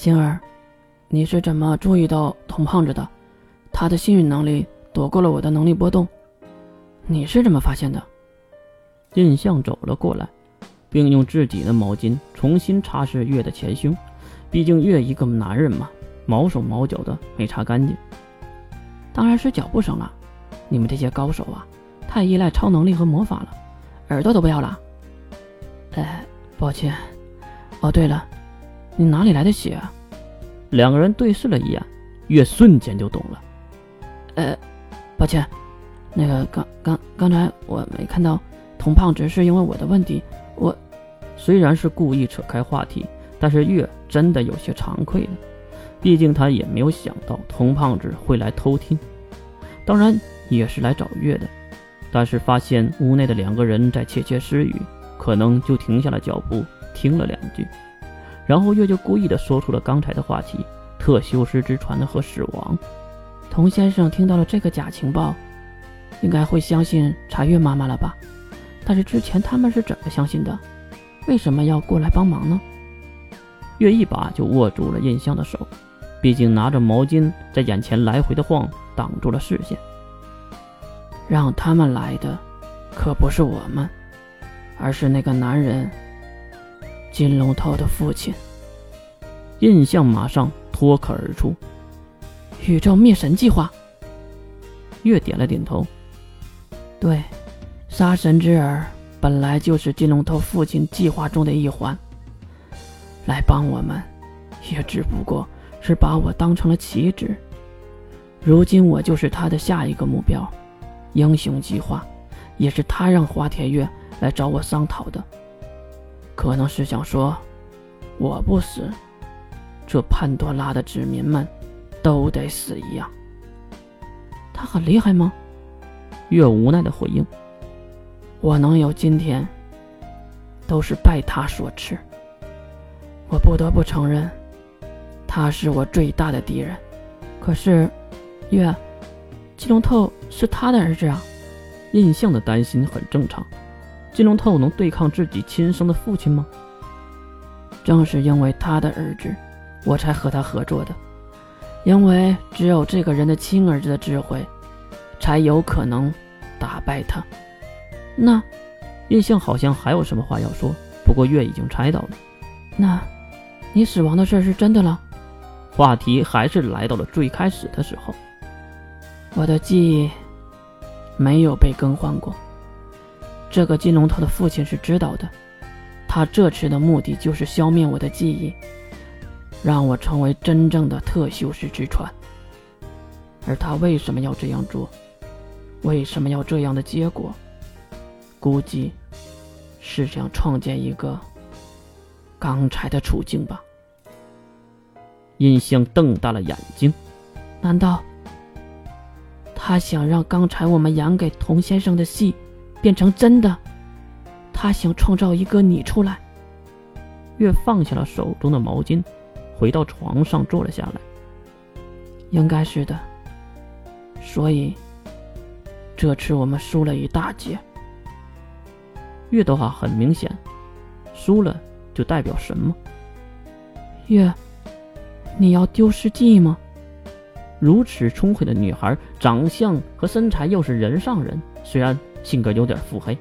星儿，你是怎么注意到童胖子的？他的幸运能力躲过了我的能力波动，你是怎么发现的？印象走了过来，并用自己的毛巾重新擦拭月的前胸，毕竟月一个男人嘛，毛手毛脚的没擦干净。当然是脚步声了，你们这些高手啊，太依赖超能力和魔法了，耳朵都不要了。哎，抱歉。哦，对了，你哪里来的血？啊？两个人对视了一眼，月瞬间就懂了。呃，抱歉，那个刚刚刚才我没看到童胖子，是因为我的问题。我虽然是故意扯开话题，但是月真的有些惭愧了。毕竟他也没有想到童胖子会来偷听，当然也是来找月的。但是发现屋内的两个人在窃窃私语，可能就停下了脚步，听了两句。然后月就故意的说出了刚才的话题：特修斯之船和死亡。童先生听到了这个假情报，应该会相信查月妈妈了吧？但是之前他们是怎么相信的？为什么要过来帮忙呢？月一把就握住了印象的手，毕竟拿着毛巾在眼前来回的晃，挡住了视线。让他们来的，可不是我们，而是那个男人金龙头的父亲。印象马上脱口而出。宇宙灭神计划。月点了点头。对，杀神之耳本来就是金龙头父亲计划中的一环。来帮我们，也只不过是把我当成了棋子。如今我就是他的下一个目标。英雄计划，也是他让花田月来找我商讨的。可能是想说，我不死，这潘多拉的子民们。都得死一样。他很厉害吗？月无奈的回应：“我能有今天，都是拜他所赐。我不得不承认，他是我最大的敌人。可是，月，金龙透是他的儿子啊。印象的担心很正常。金龙透能对抗自己亲生的父亲吗？正是因为他的儿子，我才和他合作的。”因为只有这个人的亲儿子的智慧，才有可能打败他。那印象好像还有什么话要说，不过月已经猜到了。那，你死亡的事是真的了？话题还是来到了最开始的时候。我的记忆没有被更换过。这个金龙头的父亲是知道的，他这次的目的就是消灭我的记忆。让我成为真正的特修斯之船，而他为什么要这样做？为什么要这样的结果？估计是想创建一个刚才的处境吧。印象瞪大了眼睛，难道他想让刚才我们演给童先生的戏变成真的？他想创造一个你出来？月放下了手中的毛巾。回到床上坐了下来，应该是的。所以这次我们输了一大截。月的话很明显，输了就代表什么？月，你要丢失记忆吗？如此聪慧的女孩，长相和身材又是人上人，虽然性格有点腹黑，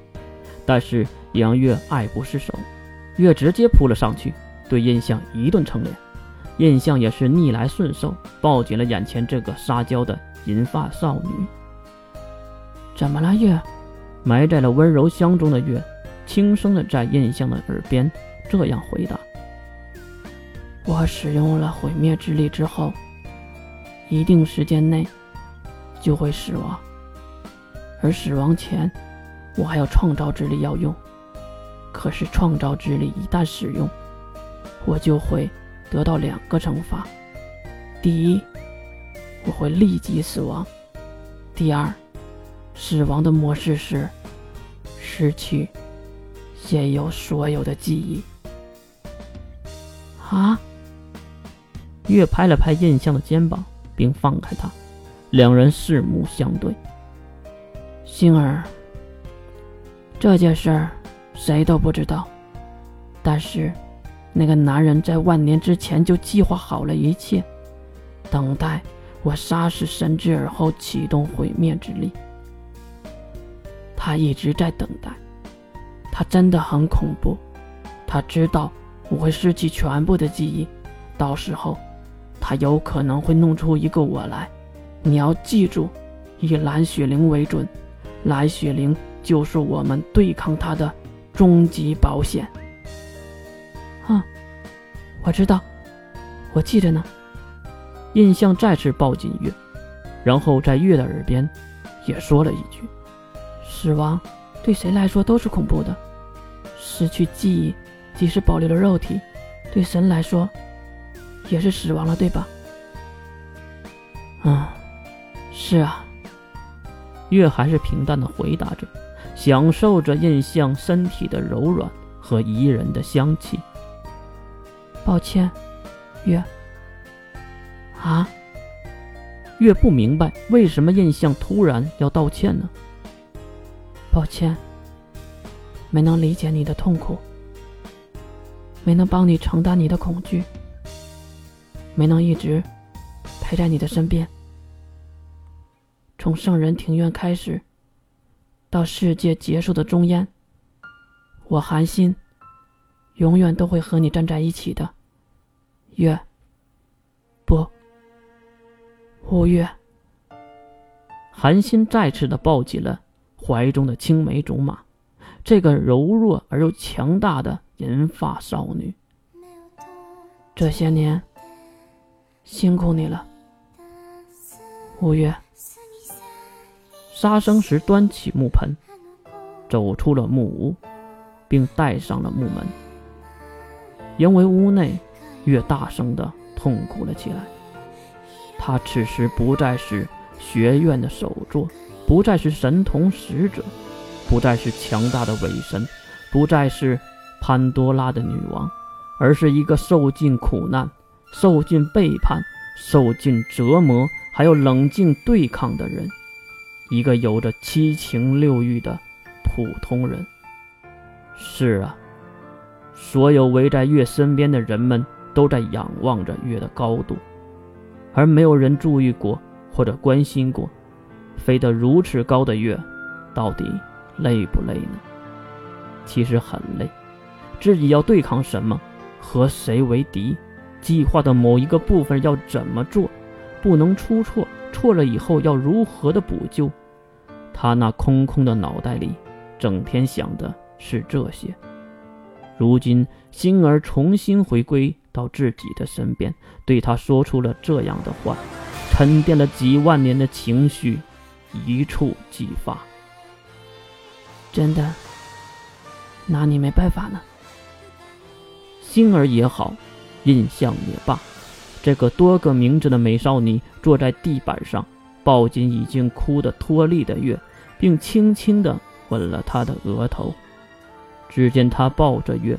但是也让月爱不释手。月直接扑了上去，对印象一顿蹭脸。印象也是逆来顺受，抱紧了眼前这个撒娇的银发少女。怎么了，月？埋在了温柔乡中的月，轻声的在印象的耳边这样回答：“我使用了毁灭之力之后，一定时间内就会死亡。而死亡前，我还有创造之力要用。可是创造之力一旦使用，我就会……”得到两个惩罚：第一，我会立即死亡；第二，死亡的模式是失去现有所有的记忆。啊！月拍了拍印象的肩膀，并放开他，两人四目相对。星儿，这件事儿谁都不知道，但是那个男人在万年之前就计划好了一切，等待我杀死神之耳后启动毁灭之力。他一直在等待，他真的很恐怖。他知道我会失去全部的记忆，到时候他有可能会弄出一个我来。你要记住，以蓝雪灵为准，蓝雪灵就是我们对抗他的终极保险。我知道，我记着呢。印象再次抱紧月，然后在月的耳边也说了一句：“死亡对谁来说都是恐怖的，失去记忆。”即使保留了肉体，对神来说也是死亡了，对吧？啊，是啊。月还是平淡的回答着，享受着印象身体的柔软和宜人的香气。抱歉，月。啊？月不明白为什么印象突然要道歉呢？抱歉，没能理解你的痛苦。没能帮你承担你的恐惧，没能一直陪在你的身边。从圣人庭院开始，到世界结束的终焉，我寒心永远都会和你站在一起的。月，不，五月。寒心再次的抱起了怀中的青梅竹马，这个柔弱而又强大的。银发少女，这些年辛苦你了，五月。杀生时端起木盆，走出了木屋，并带上了木门。因为屋内越大声的痛哭了起来。他此时不再是学院的首座，不再是神童使者，不再是强大的伪神，不再是。潘多拉的女王，而是一个受尽苦难、受尽背叛、受尽折磨，还有冷静对抗的人，一个有着七情六欲的普通人。是啊，所有围在月身边的人们都在仰望着月的高度，而没有人注意过或者关心过，飞得如此高的月，到底累不累呢？其实很累。自己要对抗什么，和谁为敌，计划的某一个部分要怎么做，不能出错，错了以后要如何的补救。他那空空的脑袋里，整天想的是这些。如今星儿重新回归到自己的身边，对他说出了这样的话，沉淀了几万年的情绪，一触即发。真的，拿你没办法呢。星儿也好，印象也罢，这个多个名字的美少女坐在地板上，抱紧已经哭得脱力的月，并轻轻地吻了她的额头。只见她抱着月，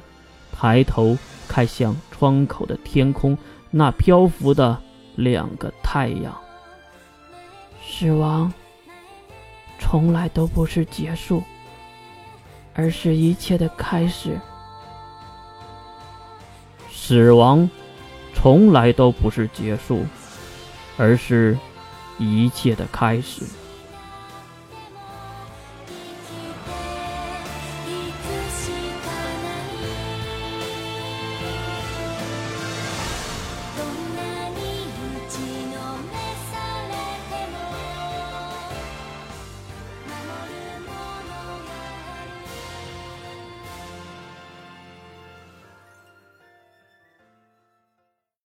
抬头看向窗口的天空，那漂浮的两个太阳。死亡从来都不是结束，而是一切的开始。死亡，从来都不是结束，而是一切的开始。